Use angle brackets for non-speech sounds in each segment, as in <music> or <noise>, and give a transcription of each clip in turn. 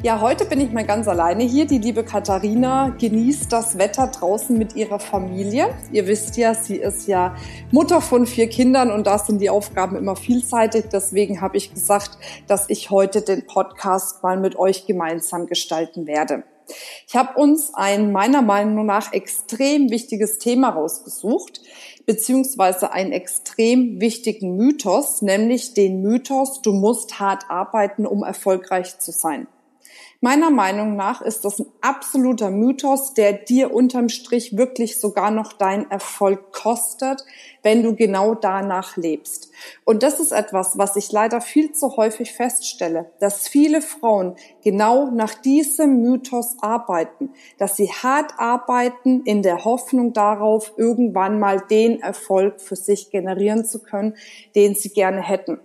Ja, heute bin ich mal ganz alleine hier. Die liebe Katharina genießt das Wetter draußen mit ihrer Familie. Ihr wisst ja, sie ist ja Mutter von vier Kindern und da sind die Aufgaben immer vielseitig. Deswegen habe ich gesagt, dass ich heute den Podcast mal mit euch gemeinsam gestalten werde. Ich habe uns ein meiner Meinung nach extrem wichtiges Thema rausgesucht, beziehungsweise einen extrem wichtigen Mythos, nämlich den Mythos, du musst hart arbeiten, um erfolgreich zu sein. Meiner Meinung nach ist das ein absoluter Mythos, der dir unterm Strich wirklich sogar noch deinen Erfolg kostet, wenn du genau danach lebst. Und das ist etwas, was ich leider viel zu häufig feststelle, dass viele Frauen genau nach diesem Mythos arbeiten, dass sie hart arbeiten in der Hoffnung darauf, irgendwann mal den Erfolg für sich generieren zu können, den sie gerne hätten.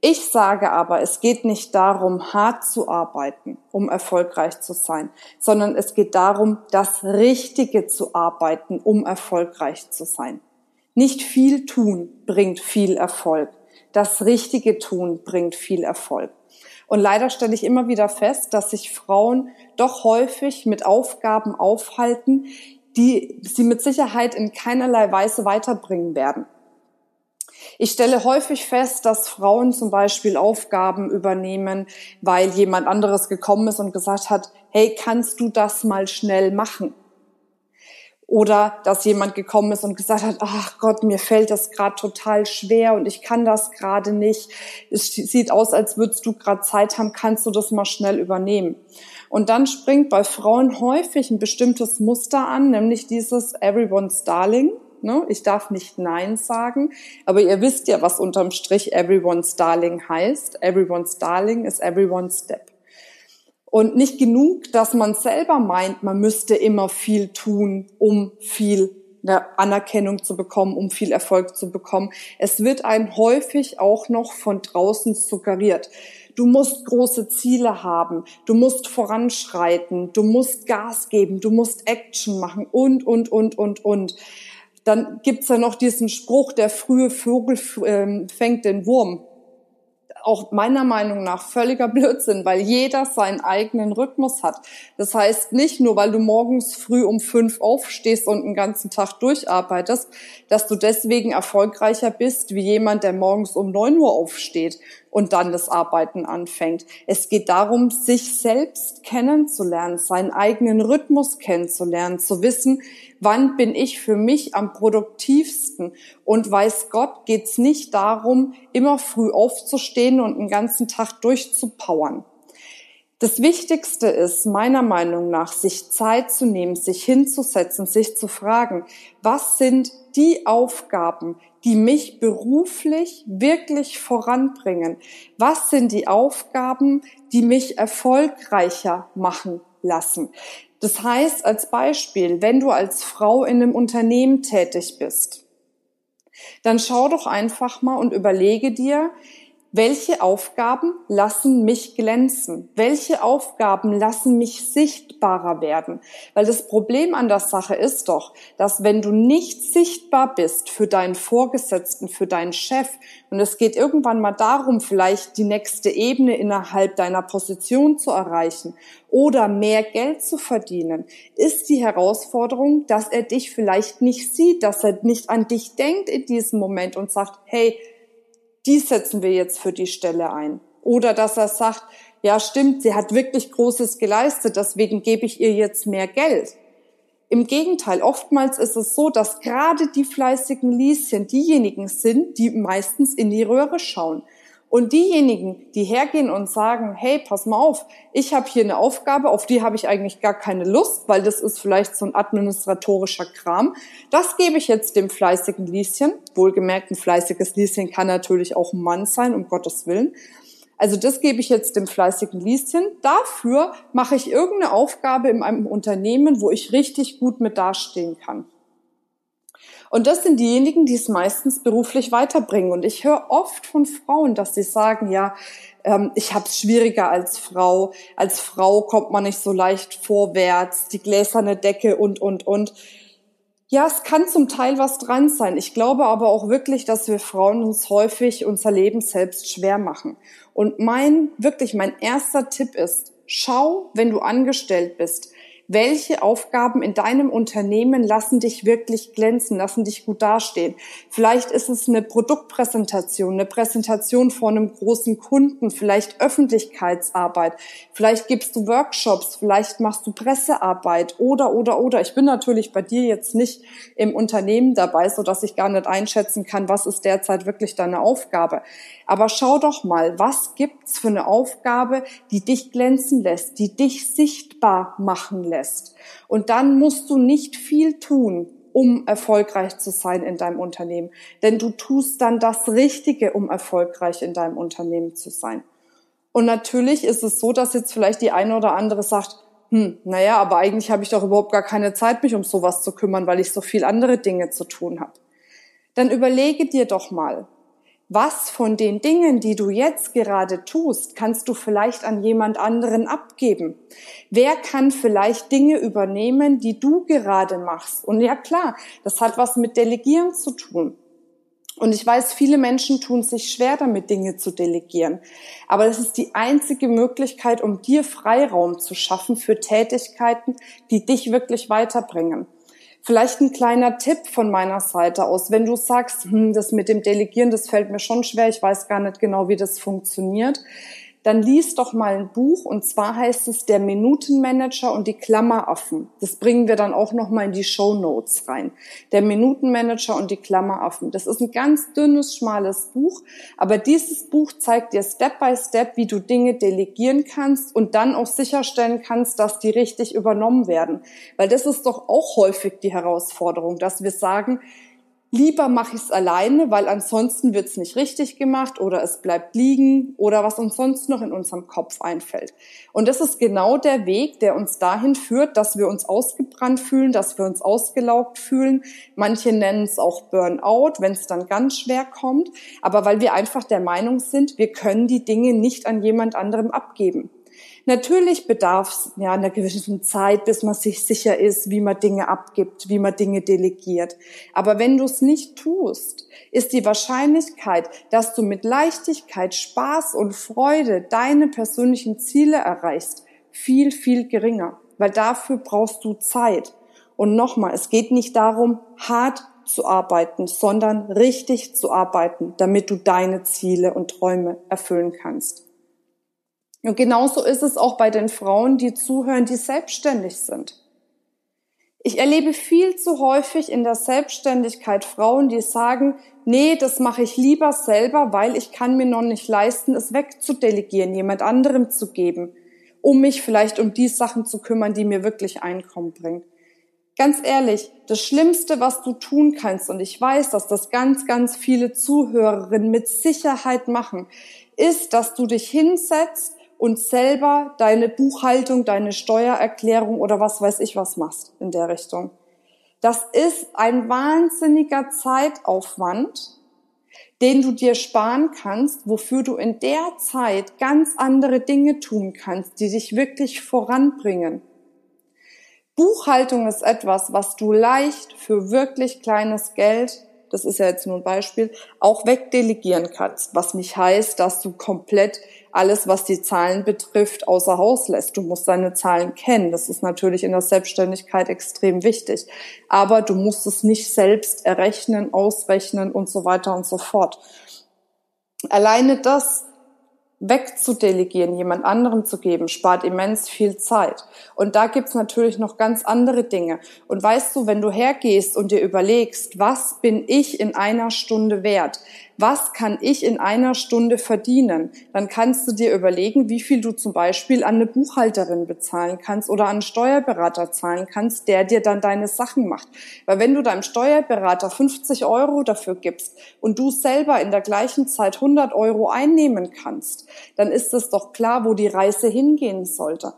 Ich sage aber, es geht nicht darum, hart zu arbeiten, um erfolgreich zu sein, sondern es geht darum, das Richtige zu arbeiten, um erfolgreich zu sein. Nicht viel tun bringt viel Erfolg. Das Richtige tun bringt viel Erfolg. Und leider stelle ich immer wieder fest, dass sich Frauen doch häufig mit Aufgaben aufhalten, die sie mit Sicherheit in keinerlei Weise weiterbringen werden. Ich stelle häufig fest, dass Frauen zum Beispiel Aufgaben übernehmen, weil jemand anderes gekommen ist und gesagt hat, hey, kannst du das mal schnell machen? Oder dass jemand gekommen ist und gesagt hat, ach Gott, mir fällt das gerade total schwer und ich kann das gerade nicht. Es sieht aus, als würdest du gerade Zeit haben, kannst du das mal schnell übernehmen. Und dann springt bei Frauen häufig ein bestimmtes Muster an, nämlich dieses Everyone's Darling. Ne? Ich darf nicht Nein sagen. Aber ihr wisst ja, was unterm Strich Everyone's Darling heißt. Everyone's Darling ist Everyone's Step. Und nicht genug, dass man selber meint, man müsste immer viel tun, um viel Anerkennung zu bekommen, um viel Erfolg zu bekommen. Es wird einem häufig auch noch von draußen suggeriert. Du musst große Ziele haben, du musst voranschreiten, du musst Gas geben, du musst Action machen und, und, und, und, und. Dann gibt's ja noch diesen Spruch, der frühe Vogel ähm, fängt den Wurm. Auch meiner Meinung nach völliger Blödsinn, weil jeder seinen eigenen Rhythmus hat. Das heißt nicht nur, weil du morgens früh um fünf aufstehst und den ganzen Tag durcharbeitest, dass du deswegen erfolgreicher bist wie jemand, der morgens um neun Uhr aufsteht und dann das Arbeiten anfängt. Es geht darum, sich selbst kennenzulernen, seinen eigenen Rhythmus kennenzulernen, zu wissen, wann bin ich für mich am produktivsten. Und weiß Gott, geht's nicht darum, immer früh aufzustehen und den ganzen Tag durchzupowern. Das Wichtigste ist meiner Meinung nach, sich Zeit zu nehmen, sich hinzusetzen, sich zu fragen, was sind die Aufgaben, die mich beruflich wirklich voranbringen? Was sind die Aufgaben, die mich erfolgreicher machen lassen? Das heißt, als Beispiel, wenn du als Frau in einem Unternehmen tätig bist, dann schau doch einfach mal und überlege dir, welche Aufgaben lassen mich glänzen? Welche Aufgaben lassen mich sichtbarer werden? Weil das Problem an der Sache ist doch, dass wenn du nicht sichtbar bist für deinen Vorgesetzten, für deinen Chef, und es geht irgendwann mal darum, vielleicht die nächste Ebene innerhalb deiner Position zu erreichen oder mehr Geld zu verdienen, ist die Herausforderung, dass er dich vielleicht nicht sieht, dass er nicht an dich denkt in diesem Moment und sagt, hey, die setzen wir jetzt für die Stelle ein. Oder dass er sagt, ja stimmt, sie hat wirklich Großes geleistet, deswegen gebe ich ihr jetzt mehr Geld. Im Gegenteil, oftmals ist es so, dass gerade die fleißigen Lieschen diejenigen sind, die meistens in die Röhre schauen. Und diejenigen, die hergehen und sagen, hey, pass mal auf, ich habe hier eine Aufgabe, auf die habe ich eigentlich gar keine Lust, weil das ist vielleicht so ein administratorischer Kram. Das gebe ich jetzt dem fleißigen Lieschen. Wohlgemerkt, ein fleißiges Lieschen kann natürlich auch ein Mann sein, um Gottes Willen. Also das gebe ich jetzt dem fleißigen Lieschen. Dafür mache ich irgendeine Aufgabe in einem Unternehmen, wo ich richtig gut mit dastehen kann. Und das sind diejenigen, die es meistens beruflich weiterbringen. Und ich höre oft von Frauen, dass sie sagen, ja, ähm, ich habe es schwieriger als Frau. Als Frau kommt man nicht so leicht vorwärts, die gläserne Decke und, und, und. Ja, es kann zum Teil was dran sein. Ich glaube aber auch wirklich, dass wir Frauen uns häufig unser Leben selbst schwer machen. Und mein, wirklich mein erster Tipp ist, schau, wenn du angestellt bist, welche Aufgaben in deinem Unternehmen lassen dich wirklich glänzen, lassen dich gut dastehen. Vielleicht ist es eine Produktpräsentation, eine Präsentation vor einem großen Kunden, vielleicht Öffentlichkeitsarbeit, vielleicht gibst du Workshops, vielleicht machst du Pressearbeit oder, oder, oder. Ich bin natürlich bei dir jetzt nicht im Unternehmen dabei, so dass ich gar nicht einschätzen kann, was ist derzeit wirklich deine Aufgabe. Aber schau doch mal, was gibt's für eine Aufgabe, die dich glänzen lässt, die dich sichtbar machen lässt. Und dann musst du nicht viel tun, um erfolgreich zu sein in deinem Unternehmen. Denn du tust dann das Richtige, um erfolgreich in deinem Unternehmen zu sein. Und natürlich ist es so, dass jetzt vielleicht die eine oder andere sagt, hm, naja, aber eigentlich habe ich doch überhaupt gar keine Zeit, mich um sowas zu kümmern, weil ich so viel andere Dinge zu tun habe. Dann überlege dir doch mal, was von den Dingen, die du jetzt gerade tust, kannst du vielleicht an jemand anderen abgeben? Wer kann vielleicht Dinge übernehmen, die du gerade machst? Und ja klar, das hat was mit Delegieren zu tun. Und ich weiß, viele Menschen tun sich schwer damit, Dinge zu delegieren. Aber das ist die einzige Möglichkeit, um dir Freiraum zu schaffen für Tätigkeiten, die dich wirklich weiterbringen. Vielleicht ein kleiner Tipp von meiner Seite aus. Wenn du sagst, hm, das mit dem Delegieren, das fällt mir schon schwer, ich weiß gar nicht genau, wie das funktioniert, dann lies doch mal ein Buch und zwar heißt es Der Minutenmanager und die Klammeraffen. Das bringen wir dann auch noch mal in die Show Notes rein. Der Minutenmanager und die Klammeraffen. Das ist ein ganz dünnes, schmales Buch, aber dieses Buch zeigt dir Step by Step, wie du Dinge delegieren kannst und dann auch sicherstellen kannst, dass die richtig übernommen werden. Weil das ist doch auch häufig die Herausforderung, dass wir sagen, Lieber mache ich es alleine, weil ansonsten wird es nicht richtig gemacht oder es bleibt liegen oder was uns sonst noch in unserem Kopf einfällt. Und das ist genau der Weg, der uns dahin führt, dass wir uns ausgebrannt fühlen, dass wir uns ausgelaugt fühlen. Manche nennen es auch Burnout, wenn es dann ganz schwer kommt. Aber weil wir einfach der Meinung sind, wir können die Dinge nicht an jemand anderem abgeben. Natürlich bedarf es ja einer gewissen Zeit, bis man sich sicher ist, wie man Dinge abgibt, wie man Dinge delegiert. Aber wenn du es nicht tust, ist die Wahrscheinlichkeit, dass du mit Leichtigkeit, Spaß und Freude deine persönlichen Ziele erreichst, viel, viel geringer. Weil dafür brauchst du Zeit. Und nochmal, es geht nicht darum, hart zu arbeiten, sondern richtig zu arbeiten, damit du deine Ziele und Träume erfüllen kannst. Und genauso ist es auch bei den Frauen, die zuhören, die selbstständig sind. Ich erlebe viel zu häufig in der Selbstständigkeit Frauen, die sagen, nee, das mache ich lieber selber, weil ich kann mir noch nicht leisten, es wegzudelegieren, jemand anderem zu geben, um mich vielleicht um die Sachen zu kümmern, die mir wirklich Einkommen bringen. Ganz ehrlich, das Schlimmste, was du tun kannst, und ich weiß, dass das ganz, ganz viele Zuhörerinnen mit Sicherheit machen, ist, dass du dich hinsetzt und selber deine Buchhaltung, deine Steuererklärung oder was weiß ich was machst in der Richtung. Das ist ein wahnsinniger Zeitaufwand, den du dir sparen kannst, wofür du in der Zeit ganz andere Dinge tun kannst, die dich wirklich voranbringen. Buchhaltung ist etwas, was du leicht für wirklich kleines Geld das ist ja jetzt nur ein Beispiel, auch wegdelegieren kannst, was nicht heißt, dass du komplett alles, was die Zahlen betrifft, außer Haus lässt. Du musst deine Zahlen kennen. Das ist natürlich in der Selbstständigkeit extrem wichtig. Aber du musst es nicht selbst errechnen, ausrechnen und so weiter und so fort. Alleine das wegzudelegieren, jemand anderem zu geben, spart immens viel Zeit. Und da gibt's natürlich noch ganz andere Dinge. Und weißt du, wenn du hergehst und dir überlegst, was bin ich in einer Stunde wert? Was kann ich in einer Stunde verdienen? Dann kannst du dir überlegen, wie viel du zum Beispiel an eine Buchhalterin bezahlen kannst oder an einen Steuerberater zahlen kannst, der dir dann deine Sachen macht. Weil wenn du deinem Steuerberater 50 Euro dafür gibst und du selber in der gleichen Zeit 100 Euro einnehmen kannst, dann ist es doch klar, wo die Reise hingehen sollte.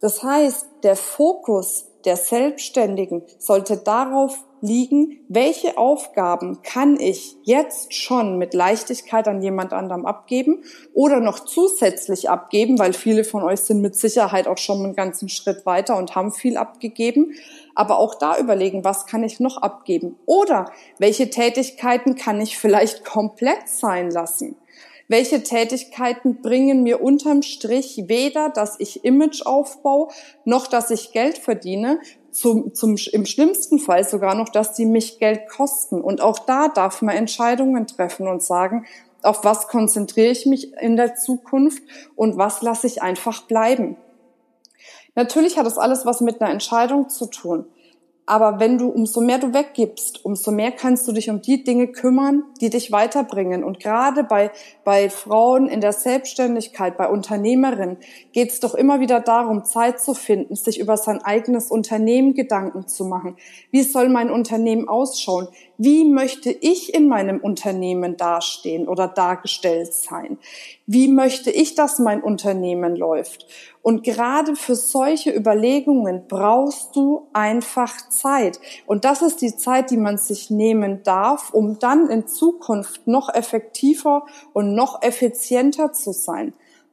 Das heißt, der Fokus der Selbstständigen sollte darauf liegen, welche Aufgaben kann ich jetzt schon mit Leichtigkeit an jemand anderem abgeben oder noch zusätzlich abgeben, weil viele von euch sind mit Sicherheit auch schon einen ganzen Schritt weiter und haben viel abgegeben. Aber auch da überlegen, was kann ich noch abgeben? Oder welche Tätigkeiten kann ich vielleicht komplett sein lassen? Welche Tätigkeiten bringen mir unterm Strich weder, dass ich Image aufbaue, noch dass ich Geld verdiene, zum, zum, im schlimmsten Fall sogar noch, dass die mich Geld kosten. Und auch da darf man Entscheidungen treffen und sagen, auf was konzentriere ich mich in der Zukunft und was lasse ich einfach bleiben. Natürlich hat das alles was mit einer Entscheidung zu tun. Aber wenn du, umso mehr du weggibst, umso mehr kannst du dich um die Dinge kümmern, die dich weiterbringen. Und gerade bei, bei Frauen in der Selbstständigkeit, bei Unternehmerinnen, geht es doch immer wieder darum, Zeit zu finden, sich über sein eigenes Unternehmen Gedanken zu machen. Wie soll mein Unternehmen ausschauen? Wie möchte ich in meinem Unternehmen dastehen oder dargestellt sein? Wie möchte ich, dass mein Unternehmen läuft? Und gerade für solche Überlegungen brauchst du einfach Zeit. Und das ist die Zeit, die man sich nehmen darf, um dann in Zukunft noch effektiver und noch effizienter zu sein,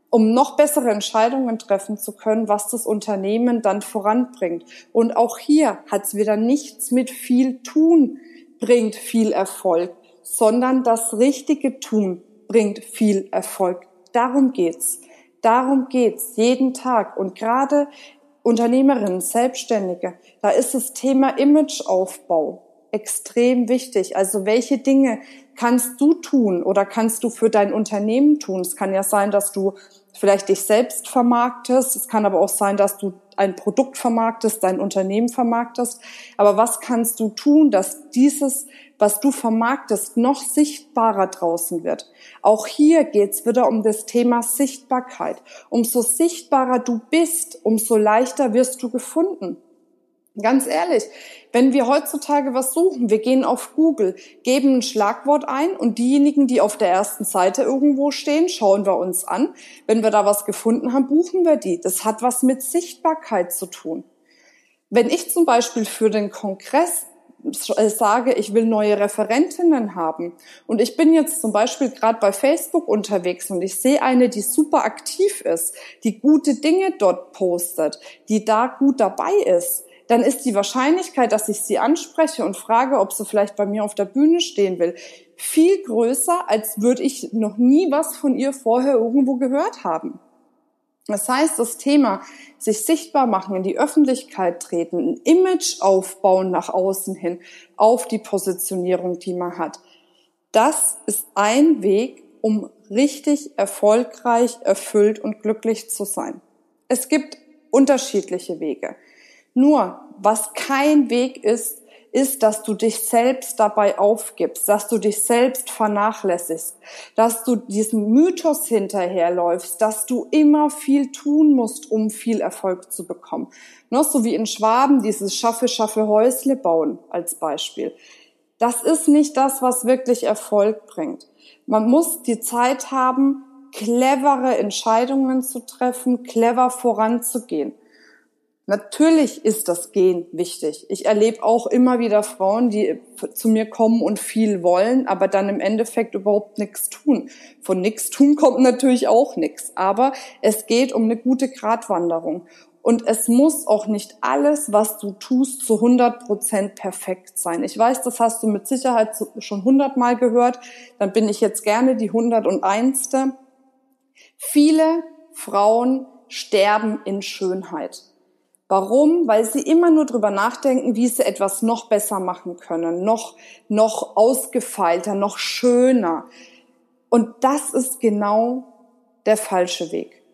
um noch bessere Entscheidungen treffen zu können, was das Unternehmen dann voranbringt. Und auch hier hat es wieder nichts mit viel tun bringt viel Erfolg, sondern das richtige Tun bringt viel Erfolg. Darum geht's. Darum geht's jeden Tag und gerade Unternehmerinnen, Selbstständige, da ist das Thema Imageaufbau extrem wichtig. Also welche Dinge kannst du tun oder kannst du für dein Unternehmen tun? Es kann ja sein, dass du vielleicht dich selbst vermarktest. Es kann aber auch sein, dass du ein Produkt vermarktest, dein Unternehmen vermarktest. Aber was kannst du tun, dass dieses, was du vermarktest, noch sichtbarer draußen wird? Auch hier geht's wieder um das Thema Sichtbarkeit. Umso sichtbarer du bist, umso leichter wirst du gefunden. Ganz ehrlich, wenn wir heutzutage was suchen, wir gehen auf Google, geben ein Schlagwort ein und diejenigen, die auf der ersten Seite irgendwo stehen, schauen wir uns an. Wenn wir da was gefunden haben, buchen wir die. Das hat was mit Sichtbarkeit zu tun. Wenn ich zum Beispiel für den Kongress äh, sage, ich will neue Referentinnen haben und ich bin jetzt zum Beispiel gerade bei Facebook unterwegs und ich sehe eine, die super aktiv ist, die gute Dinge dort postet, die da gut dabei ist, dann ist die Wahrscheinlichkeit, dass ich sie anspreche und frage, ob sie vielleicht bei mir auf der Bühne stehen will, viel größer, als würde ich noch nie was von ihr vorher irgendwo gehört haben. Das heißt, das Thema sich sichtbar machen, in die Öffentlichkeit treten, ein Image aufbauen nach außen hin auf die Positionierung, die man hat, das ist ein Weg, um richtig erfolgreich, erfüllt und glücklich zu sein. Es gibt unterschiedliche Wege. Nur, was kein Weg ist, ist, dass du dich selbst dabei aufgibst, dass du dich selbst vernachlässigst, dass du diesem Mythos hinterherläufst, dass du immer viel tun musst, um viel Erfolg zu bekommen. Ne, so wie in Schwaben dieses Schaffe, Schaffe, Häusle bauen als Beispiel. Das ist nicht das, was wirklich Erfolg bringt. Man muss die Zeit haben, clevere Entscheidungen zu treffen, clever voranzugehen. Natürlich ist das Gehen wichtig. Ich erlebe auch immer wieder Frauen, die zu mir kommen und viel wollen, aber dann im Endeffekt überhaupt nichts tun. Von nichts tun kommt natürlich auch nichts. Aber es geht um eine gute Gratwanderung. Und es muss auch nicht alles, was du tust, zu 100 Prozent perfekt sein. Ich weiß, das hast du mit Sicherheit schon hundertmal gehört. Dann bin ich jetzt gerne die 101. Viele Frauen sterben in Schönheit. Warum? Weil sie immer nur drüber nachdenken, wie sie etwas noch besser machen können, noch, noch ausgefeilter, noch schöner. Und das ist genau der falsche Weg.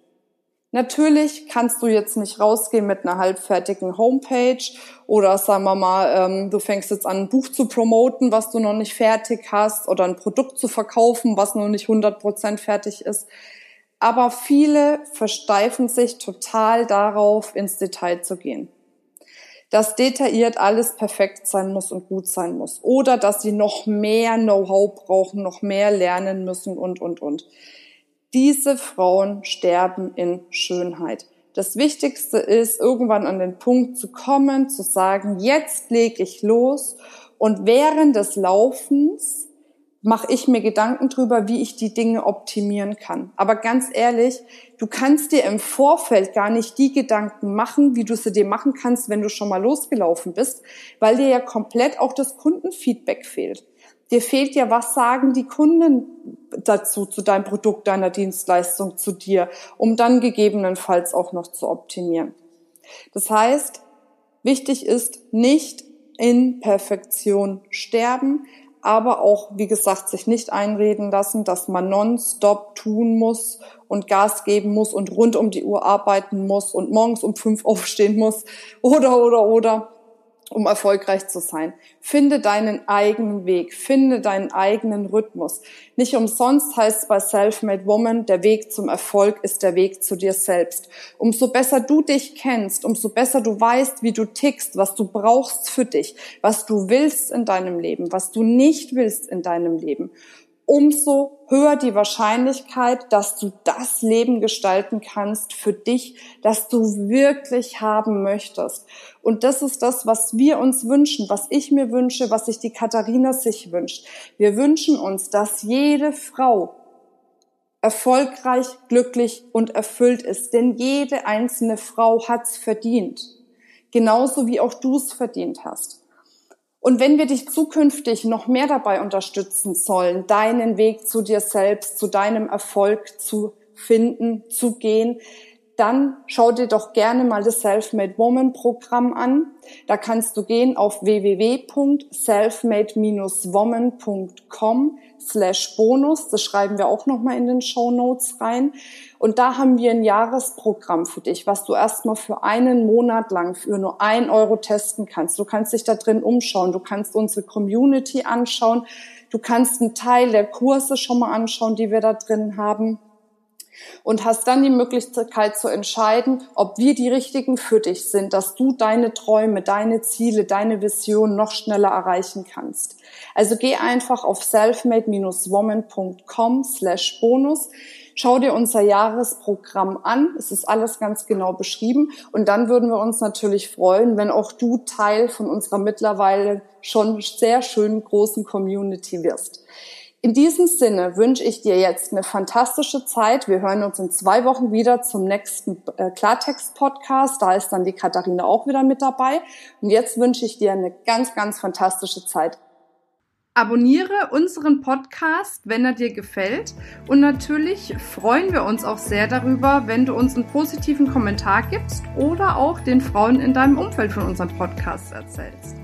Natürlich kannst du jetzt nicht rausgehen mit einer halbfertigen Homepage oder sagen wir mal, ähm, du fängst jetzt an, ein Buch zu promoten, was du noch nicht fertig hast oder ein Produkt zu verkaufen, was noch nicht 100% fertig ist. Aber viele versteifen sich total darauf, ins Detail zu gehen. Dass detailliert alles perfekt sein muss und gut sein muss. Oder dass sie noch mehr Know-how brauchen, noch mehr lernen müssen und, und, und. Diese Frauen sterben in Schönheit. Das Wichtigste ist, irgendwann an den Punkt zu kommen, zu sagen, jetzt lege ich los und während des Laufens mache ich mir Gedanken drüber, wie ich die Dinge optimieren kann. Aber ganz ehrlich, du kannst dir im Vorfeld gar nicht die Gedanken machen, wie du sie dir machen kannst, wenn du schon mal losgelaufen bist, weil dir ja komplett auch das Kundenfeedback fehlt. Dir fehlt ja, was sagen die Kunden dazu, zu deinem Produkt, deiner Dienstleistung, zu dir, um dann gegebenenfalls auch noch zu optimieren. Das heißt, wichtig ist, nicht in Perfektion sterben, aber auch, wie gesagt, sich nicht einreden lassen, dass man nonstop tun muss und Gas geben muss und rund um die Uhr arbeiten muss und morgens um fünf <laughs> aufstehen muss oder, oder, oder um erfolgreich zu sein. Finde deinen eigenen Weg, finde deinen eigenen Rhythmus. Nicht umsonst heißt es bei Self-Made Woman, der Weg zum Erfolg ist der Weg zu dir selbst. Umso besser du dich kennst, umso besser du weißt, wie du tickst, was du brauchst für dich, was du willst in deinem Leben, was du nicht willst in deinem Leben, umso höher die Wahrscheinlichkeit, dass du das Leben gestalten kannst für dich, das du wirklich haben möchtest. Und das ist das, was wir uns wünschen, was ich mir wünsche, was sich die Katharina sich wünscht. Wir wünschen uns, dass jede Frau erfolgreich, glücklich und erfüllt ist. Denn jede einzelne Frau hat's verdient. Genauso wie auch du es verdient hast. Und wenn wir dich zukünftig noch mehr dabei unterstützen sollen, deinen Weg zu dir selbst, zu deinem Erfolg zu finden, zu gehen, dann schau dir doch gerne mal das Selfmade Woman Programm an. Da kannst du gehen auf www.selfmade-woman.com slash Bonus. Das schreiben wir auch nochmal in den Show Notes rein. Und da haben wir ein Jahresprogramm für dich, was du erstmal für einen Monat lang für nur ein Euro testen kannst. Du kannst dich da drin umschauen. Du kannst unsere Community anschauen. Du kannst einen Teil der Kurse schon mal anschauen, die wir da drin haben und hast dann die Möglichkeit zu entscheiden, ob wir die richtigen für dich sind, dass du deine Träume, deine Ziele, deine Vision noch schneller erreichen kannst. Also geh einfach auf selfmade-woman.com slash bonus. Schau dir unser Jahresprogramm an. Es ist alles ganz genau beschrieben. Und dann würden wir uns natürlich freuen, wenn auch du Teil von unserer mittlerweile schon sehr schönen großen Community wirst. In diesem Sinne wünsche ich dir jetzt eine fantastische Zeit. Wir hören uns in zwei Wochen wieder zum nächsten äh, Klartext-Podcast. Da ist dann die Katharina auch wieder mit dabei. Und jetzt wünsche ich dir eine ganz, ganz fantastische Zeit. Abonniere unseren Podcast, wenn er dir gefällt. Und natürlich freuen wir uns auch sehr darüber, wenn du uns einen positiven Kommentar gibst oder auch den Frauen in deinem Umfeld von unserem Podcast erzählst.